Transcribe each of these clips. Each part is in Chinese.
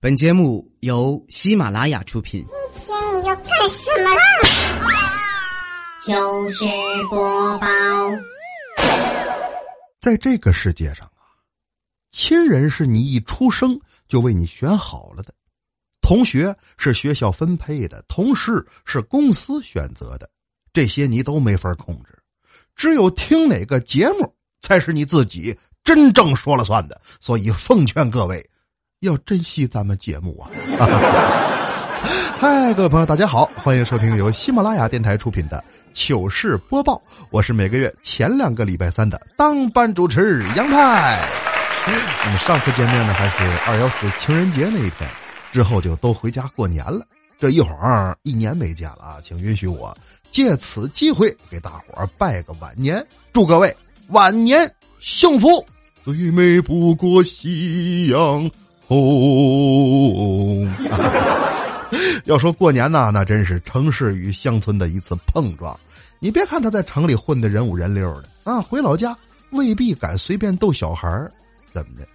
本节目由喜马拉雅出品。今天你要干什么啦？就是播报。在这个世界上啊，亲人是你一出生就为你选好了的，同学是学校分配的，同事是公司选择的，这些你都没法控制。只有听哪个节目才是你自己真正说了算的。所以奉劝各位。要珍惜咱们节目啊！嗨，各位朋友，大家好，欢迎收听由喜马拉雅电台出品的糗事播报。我是每个月前两个礼拜三的当班主持杨派。我们上次见面呢，还是二幺四情人节那一天，之后就都回家过年了。这一晃一年没见了啊，请允许我借此机会给大伙儿拜个晚年，祝各位晚年幸福。最美不过夕阳。哦，要说过年呐，那真是城市与乡村的一次碰撞。你别看他在城里混的人五人六的啊，回老家未必敢随便逗小孩儿，怎么的？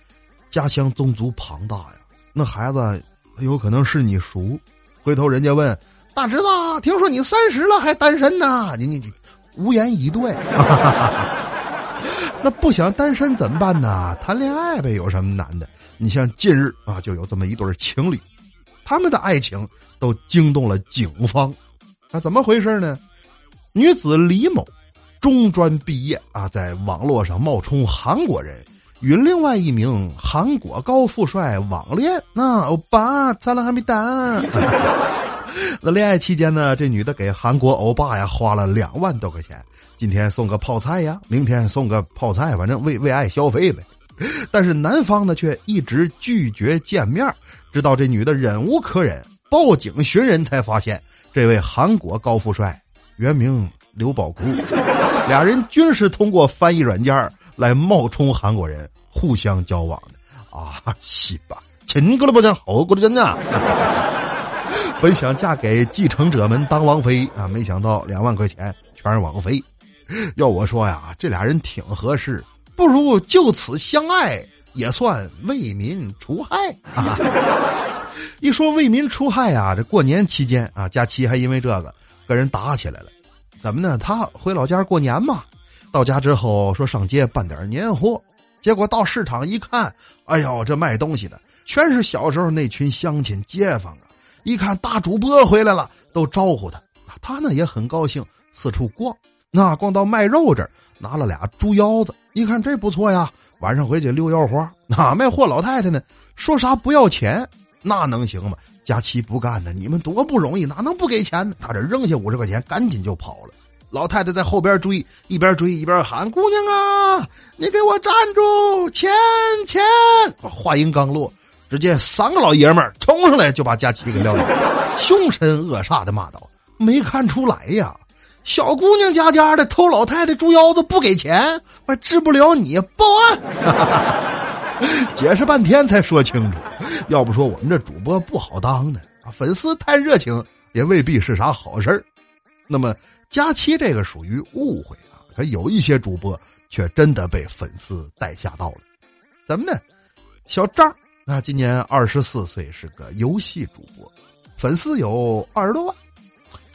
家乡宗族庞大呀，那孩子有可能是你叔。回头人家问大侄子，听说你三十了还单身呢？你你你，无言以对。那不想单身怎么办呢？谈恋爱呗，有什么难的？你像近日啊，就有这么一对情侣，他们的爱情都惊动了警方。那怎么回事呢？女子李某中专毕业啊，在网络上冒充韩国人，与另外一名韩国高富帅网恋。那欧巴，咱俩还没谈。那恋爱期间呢，这女的给韩国欧巴呀花了两万多块钱，今天送个泡菜呀，明天送个泡菜，反正为为爱消费呗。但是男方呢，却一直拒绝见面，直到这女的忍无可忍，报警寻人，才发现这位韩国高富帅原名刘宝库，俩人均是通过翻译软件来冒充韩国人互相交往的啊！西吧，亲过了不讲，好过了讲啊！本想嫁给继承者们当王妃啊，没想到两万块钱全是王妃。要我说呀，这俩人挺合适。不如就此相爱，也算为民除害啊！一说为民除害啊，这过年期间啊，假期还因为这个跟人打起来了。怎么呢？他回老家过年嘛，到家之后说上街办点年货，结果到市场一看，哎呦，这卖东西的全是小时候那群乡亲街坊啊！一看大主播回来了，都招呼他，他呢也很高兴，四处逛。那逛到卖肉这儿，拿了俩猪腰子，一看这不错呀，晚上回去溜腰花。哪卖货老太太呢？说啥不要钱？那能行吗？佳期不干呢，你们多不容易，哪能不给钱呢？他这扔下五十块钱，赶紧就跑了。老太太在后边追，一边追一边喊：“姑娘啊，你给我站住！钱钱！”话音刚落，只见三个老爷们冲上来就把佳琪给撂倒，凶神恶煞的骂道：“没看出来呀？”小姑娘家家的偷老太太猪腰子不给钱，还治不了你，报案！解释半天才说清楚，要不说我们这主播不好当呢。粉丝太热情也未必是啥好事那么佳琪这个属于误会啊，可有一些主播却真的被粉丝带下道了。怎么呢？小张那今年二十四岁，是个游戏主播，粉丝有二十多万。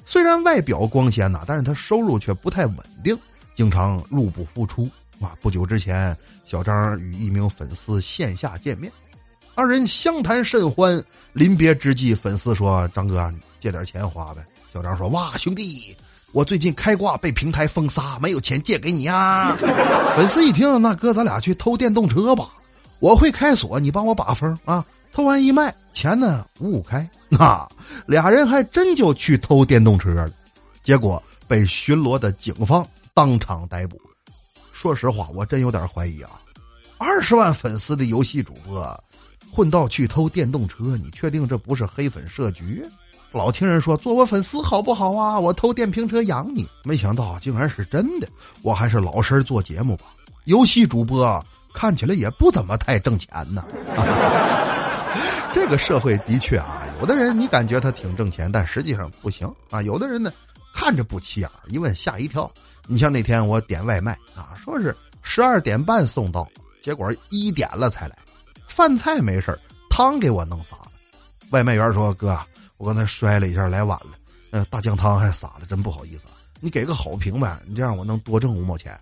虽然外表光鲜呐，但是他收入却不太稳定，经常入不敷出啊。不久之前，小张与一名粉丝线下见面，二人相谈甚欢。临别之际，粉丝说：“张哥，借点钱花呗。”小张说：“哇，兄弟，我最近开挂被平台封杀，没有钱借给你啊。” 粉丝一听，那哥，咱俩去偷电动车吧，我会开锁，你帮我把风啊。偷完一卖，钱呢五五开。那俩人还真就去偷电动车了，结果被巡逻的警方当场逮捕。说实话，我真有点怀疑啊！二十万粉丝的游戏主播，混到去偷电动车，你确定这不是黑粉设局？老听人说做我粉丝好不好啊？我偷电瓶车养你，没想到竟然是真的。我还是老实做节目吧。游戏主播看起来也不怎么太挣钱呢。这个社会的确啊，有的人你感觉他挺挣钱，但实际上不行啊。有的人呢，看着不起眼一问吓一跳。你像那天我点外卖啊，说是十二点半送到，结果一点了才来。饭菜没事汤给我弄洒了。外卖员说：“哥，我刚才摔了一下，来晚了，呃，大酱汤还洒了，真不好意思，你给个好评呗，你这样我能多挣五毛钱。”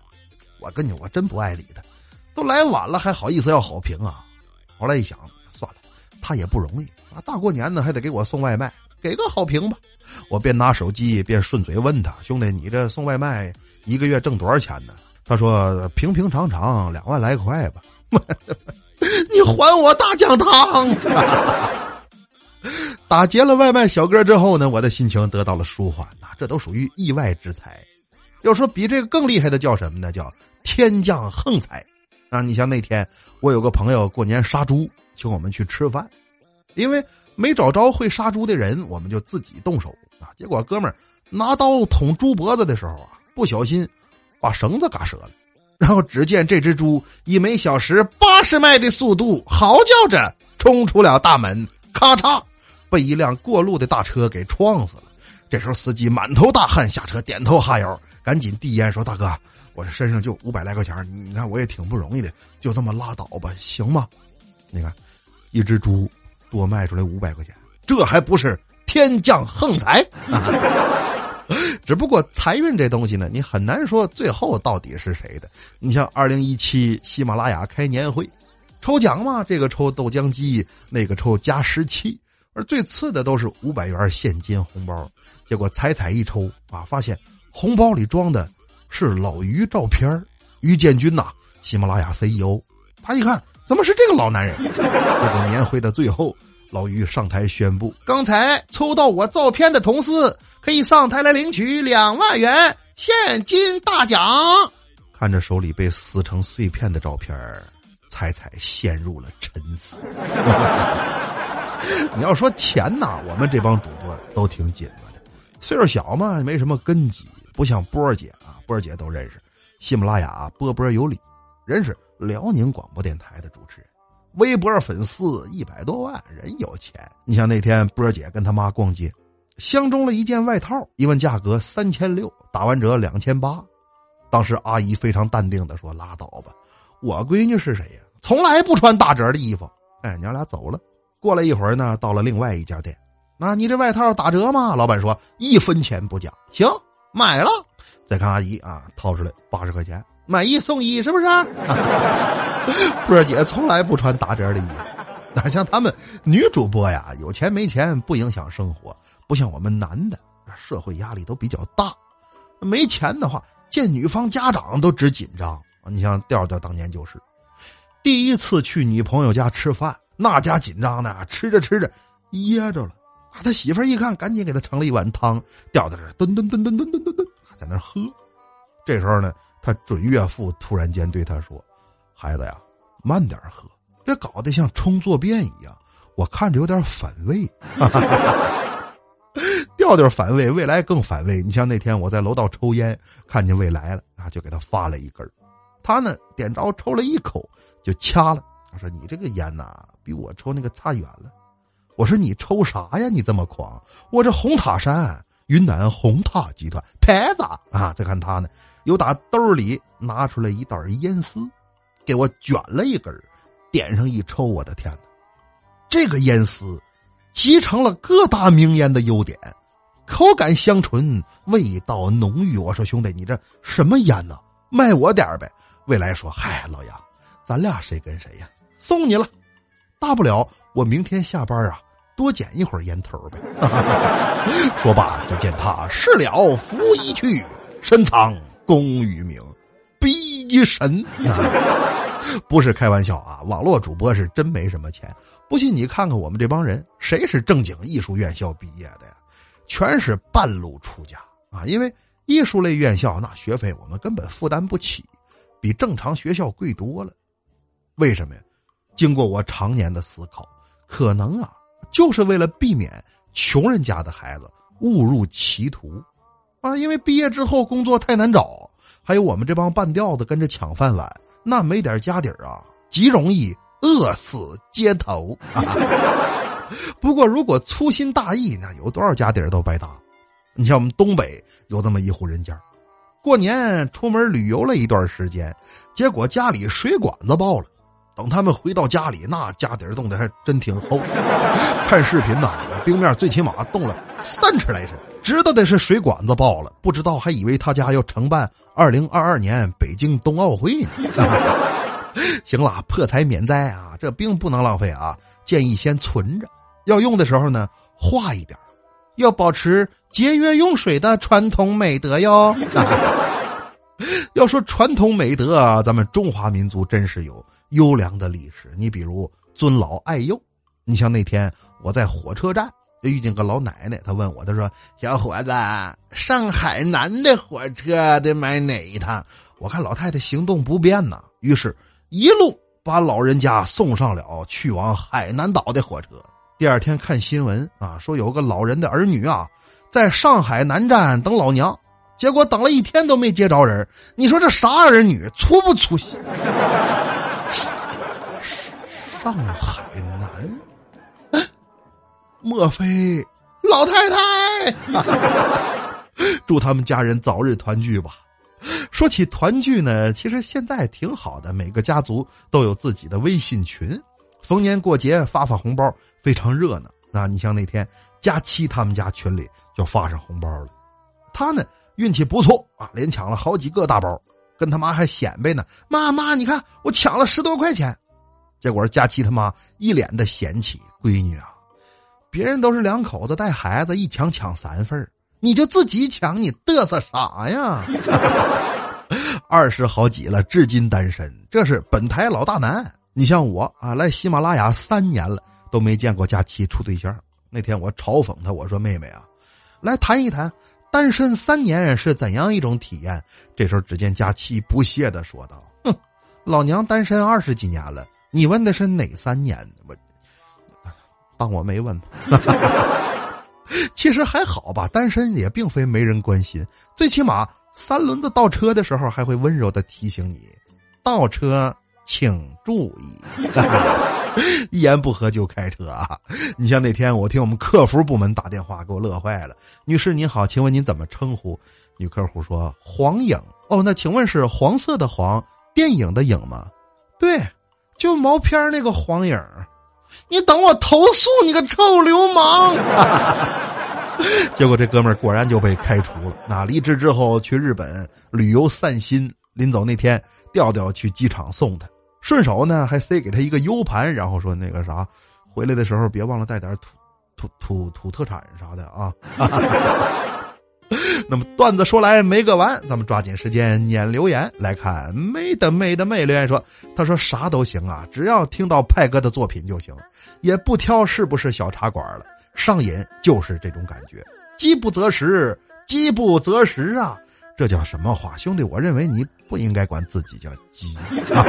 我跟你我真不爱理他，都来晚了还好意思要好评啊？后来一想，算了，他也不容易啊，大过年的还得给我送外卖，给个好评吧。我边拿手机边顺嘴问他：“兄弟，你这送外卖一个月挣多少钱呢？”他说：“平平常常两万来块吧。”你还我大酱汤！打劫了外卖小哥之后呢，我的心情得到了舒缓呐，这都属于意外之财。要说比这个更厉害的叫什么呢？叫天降横财。啊，你像那天我有个朋友过年杀猪，请我们去吃饭，因为没找着会杀猪的人，我们就自己动手啊。结果哥们拿刀捅猪脖子的时候啊，不小心把绳子嘎折了。然后只见这只猪以每小时八十迈的速度嚎叫着冲出了大门，咔嚓，被一辆过路的大车给撞死了。这时候司机满头大汗下车，点头哈腰，赶紧递烟说：“大哥，我这身上就五百来块钱，你看我也挺不容易的，就这么拉倒吧，行吗？”你看，一只猪多卖出来五百块钱，这还不是天降横财？只不过财运这东西呢，你很难说最后到底是谁的。你像二零一七喜马拉雅开年会，抽奖嘛，这个抽豆浆机，那个抽加湿器，而最次的都是五百元现金红包。结果彩彩一抽啊，发现红包里装的是老于照片于建军呐，喜马拉雅 CEO。他一看，怎么是这个老男人？这个年会的最后，老于上台宣布，刚才抽到我照片的同事。可以上台来领取两万元现金大奖。看着手里被撕成碎片的照片彩彩陷入了沉思。你要说钱呐，我们这帮主播都挺紧巴的。岁数小嘛，没什么根基，不像波儿姐，波姐都认识。喜马拉雅波波有理，人是辽宁广播电台的主持人，微博粉丝一百多万，人有钱。你像那天波姐跟他妈逛街。相中了一件外套，一问价格三千六，打完折两千八。当时阿姨非常淡定的说：“拉倒吧，我闺女是谁呀？从来不穿打折的衣服。”哎，娘俩走了。过了一会儿呢，到了另外一家店，那你这外套打折吗？老板说一分钱不讲。行，买了。再看阿姨啊，掏出来八十块钱，买一送一，是不是？波姐从来不穿打折的衣服。哪像他们女主播呀，有钱没钱不影响生活。不像我们男的，社会压力都比较大，没钱的话，见女方家长都直紧张。你像调调当年就是，第一次去女朋友家吃饭，那家紧张的，吃着吃着噎着了。他媳妇儿一看，赶紧给他盛了一碗汤，调在这吨吨吨吨吨吨吨吨，在那喝。这时候呢，他准岳父突然间对他说：“孩子呀，慢点喝，别搞得像冲坐便一样，我看着有点反胃。”调调反胃，未来更反胃。你像那天我在楼道抽烟，看见未来了啊，就给他发了一根他呢点着抽了一口就掐了。他说：“你这个烟呐，比我抽那个差远了。”我说：“你抽啥呀？你这么狂？我这红塔山云南红塔集团牌子啊！”再看他呢，又打兜里拿出来一袋烟丝，给我卷了一根点上一抽。我的天哪，这个烟丝集成了各大名烟的优点。口感香醇，味道浓郁。我说兄弟，你这什么烟呢？卖我点呗。未来说：“嗨，老杨，咱俩谁跟谁呀？送你了，大不了我明天下班啊，多捡一会儿烟头呗。”说罢，就见他事了拂衣去，深藏功与名，逼神。不是开玩笑啊！网络主播是真没什么钱。不信你看看我们这帮人，谁是正经艺术院校毕业的呀？全是半路出家啊！因为艺术类院校那学费我们根本负担不起，比正常学校贵多了。为什么呀？经过我常年的思考，可能啊，就是为了避免穷人家的孩子误入歧途啊！因为毕业之后工作太难找，还有我们这帮半吊子跟着抢饭碗，那没点家底儿啊，极容易饿死街头。不过，如果粗心大意，那有多少家底儿都白搭。你像我们东北有这么一户人家，过年出门旅游了一段时间，结果家里水管子爆了。等他们回到家里，那家底儿冻的还真挺厚。看视频呐，冰面最起码冻了三尺来深，知道的是水管子爆了，不知道还以为他家要承办二零二二年北京冬奥会呢。行了，破财免灾啊，这冰不能浪费啊，建议先存着，要用的时候呢化一点，要保持节约用水的传统美德哟。要说传统美德啊，咱们中华民族真是有优良的历史。你比如尊老爱幼，你像那天我在火车站遇见个老奶奶，她问我，她说：“小伙子，上海南的火车得买哪一趟？”我看老太太行动不便呐，于是一路把老人家送上了去往海南岛的火车。第二天看新闻啊，说有个老人的儿女啊，在上海南站等老娘。结果等了一天都没接着人，你说这啥儿女粗不粗心？上海南，莫非老太太？祝他们家人早日团聚吧。说起团聚呢，其实现在挺好的，每个家族都有自己的微信群，逢年过节发发红包，非常热闹。啊，你像那天佳期他们家群里就发上红包了，他呢。运气不错啊，连抢了好几个大包，跟他妈还显摆呢。妈妈，你看我抢了十多块钱。结果佳琪他妈一脸的嫌弃：“闺女啊，别人都是两口子带孩子一抢抢三份你就自己抢，你嘚瑟啥呀？” 二十好几了，至今单身，这是本台老大难。你像我啊，来喜马拉雅三年了，都没见过佳琪处对象。那天我嘲讽他，我说：“妹妹啊，来谈一谈。”单身三年是怎样一种体验？这时候，只见佳琪不屑的说道：“哼，老娘单身二十几年了，你问的是哪三年？我当我没问。其实还好吧，单身也并非没人关心，最起码三轮子倒车的时候还会温柔的提醒你，倒车请注意。”一言不合就开车啊！你像那天我听我们客服部门打电话，给我乐坏了。女士您好，请问您怎么称呼？女客户说黄影。哦，那请问是黄色的黄，电影的影吗？对，就毛片那个黄影。你等我投诉你个臭流氓！结果这哥们儿果然就被开除了。那离职之后去日本旅游散心，临走那天调调去机场送他。顺手呢，还塞给他一个 U 盘，然后说那个啥，回来的时候别忘了带点土土土土特产啥的啊。那么段子说来没个完，咱们抓紧时间念留言来看。美的美的妹留言说，他说啥都行啊，只要听到派哥的作品就行，也不挑是不是小茶馆了，上瘾就是这种感觉。饥不择食，饥不择食啊。这叫什么话，兄弟？我认为你不应该管自己叫鸡，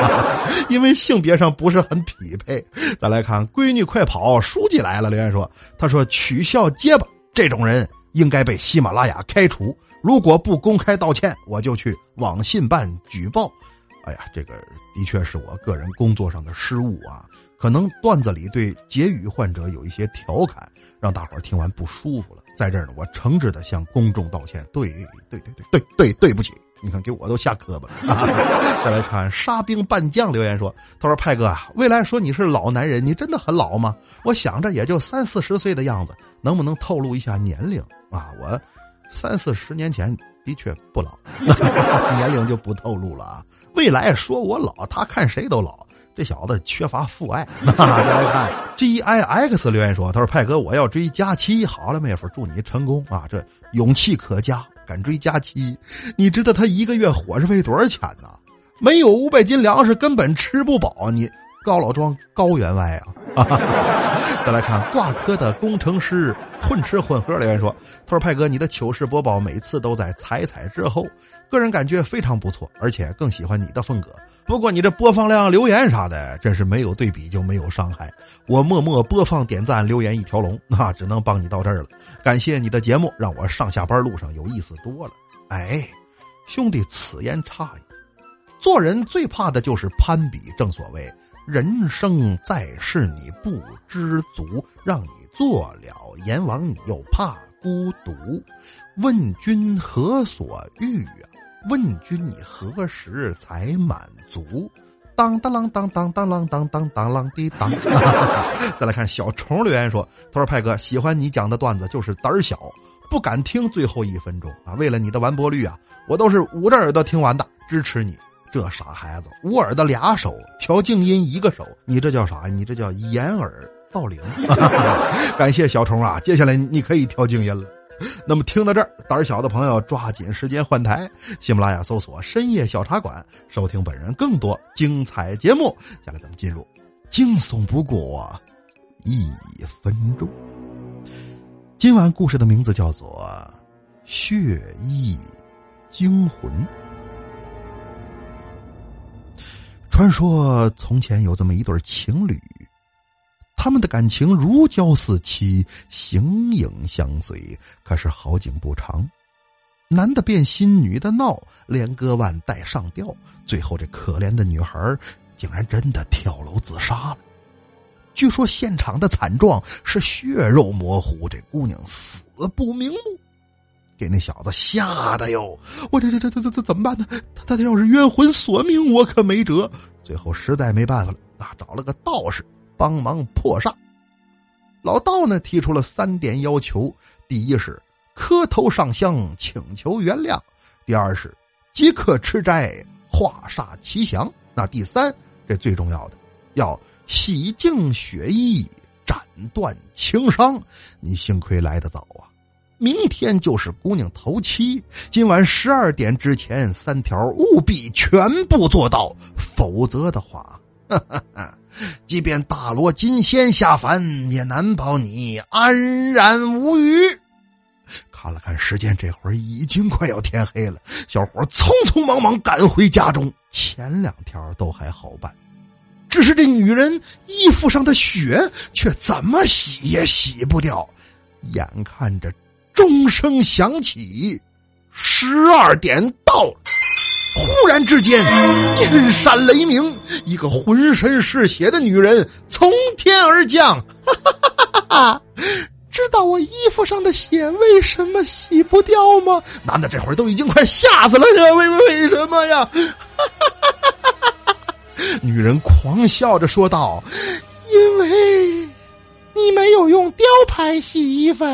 因为性别上不是很匹配。再来看，闺女快跑，书记来了。留言说：“他说取笑结巴这种人应该被喜马拉雅开除，如果不公开道歉，我就去网信办举报。”哎呀，这个的确是我个人工作上的失误啊，可能段子里对结语患者有一些调侃，让大伙儿听完不舒服了。在这儿呢，我诚挚的向公众道歉。对，对，对，对，对，对，对不起。你看，给我都下磕巴了。再来看沙兵半将留言说：“他说派哥啊，未来说你是老男人，你真的很老吗？我想着也就三四十岁的样子，能不能透露一下年龄啊？我三四十年前的确不老，年龄就不透露了啊。未来说我老，他看谁都老。”这小子缺乏父爱。再来看 G I X 留言说：“他说派哥，我要追佳期，好了，妹夫，祝你成功啊！这勇气可嘉，敢追佳期。你知道他一个月伙食费多少钱呢？没有五百斤粮食根本吃不饱。你高老庄高员外啊！再来看挂科的工程师混吃混喝留言说：他说派哥，你的糗事播报每次都在踩踩之后，个人感觉非常不错，而且更喜欢你的风格。”不过你这播放量、留言啥的，真是没有对比就没有伤害。我默默播放、点赞、留言一条龙，那只能帮你到这儿了。感谢你的节目，让我上下班路上有意思多了。哎，兄弟，此言差矣。做人最怕的就是攀比。正所谓，人生在世，你不知足，让你做了阎王，你又怕孤独。问君何所欲啊？问君你何时才满足？当当啷当当当啷当当当啷滴当。再来看小虫留言说：“他说派哥喜欢你讲的段子，就是胆儿小，不敢听最后一分钟啊。为了你的完播率啊，我都是捂着耳朵听完的，支持你。这傻孩子，捂耳的俩手，调静音一个手，你这叫啥呀？你这叫掩耳盗铃。感谢小虫啊，接下来你可以调静音了。”那么听到这儿，胆小的朋友抓紧时间换台，喜马拉雅搜索“深夜小茶馆”，收听本人更多精彩节目。接下来咱们进入惊悚不过一分钟。今晚故事的名字叫做《血意惊魂》。传说从前有这么一对情侣。他们的感情如胶似漆，形影相随。可是好景不长，男的变心，女的闹，连割腕带上吊。最后，这可怜的女孩竟然真的跳楼自杀了。据说现场的惨状是血肉模糊，这姑娘死不瞑目，给那小子吓得哟！我这这这这这怎么办呢？他他他要是冤魂索命，我可没辙。最后实在没办法了，啊，找了个道士。帮忙破煞，老道呢提出了三点要求：第一是磕头上香请求原谅；第二是即刻吃斋化煞吉祥；那第三，这最重要的，要洗净血衣斩断情伤。你幸亏来得早啊！明天就是姑娘头七，今晚十二点之前三条务必全部做到，否则的话。哈哈哈！即便大罗金仙下凡，也难保你安然无虞。看了看时间，这会儿已经快要天黑了。小伙匆匆忙忙赶回家中。前两条都还好办，只是这女人衣服上的血却怎么洗也洗不掉。眼看着钟声响起，十二点到了。忽然之间，电闪雷鸣，一个浑身是血的女人从天而降。哈哈哈哈哈！知道我衣服上的血为什么洗不掉吗？男的这会儿都已经快吓死了呀！为为什么呀？哈哈哈哈哈！女人狂笑着说道：“因为你没有用雕牌洗衣粉。”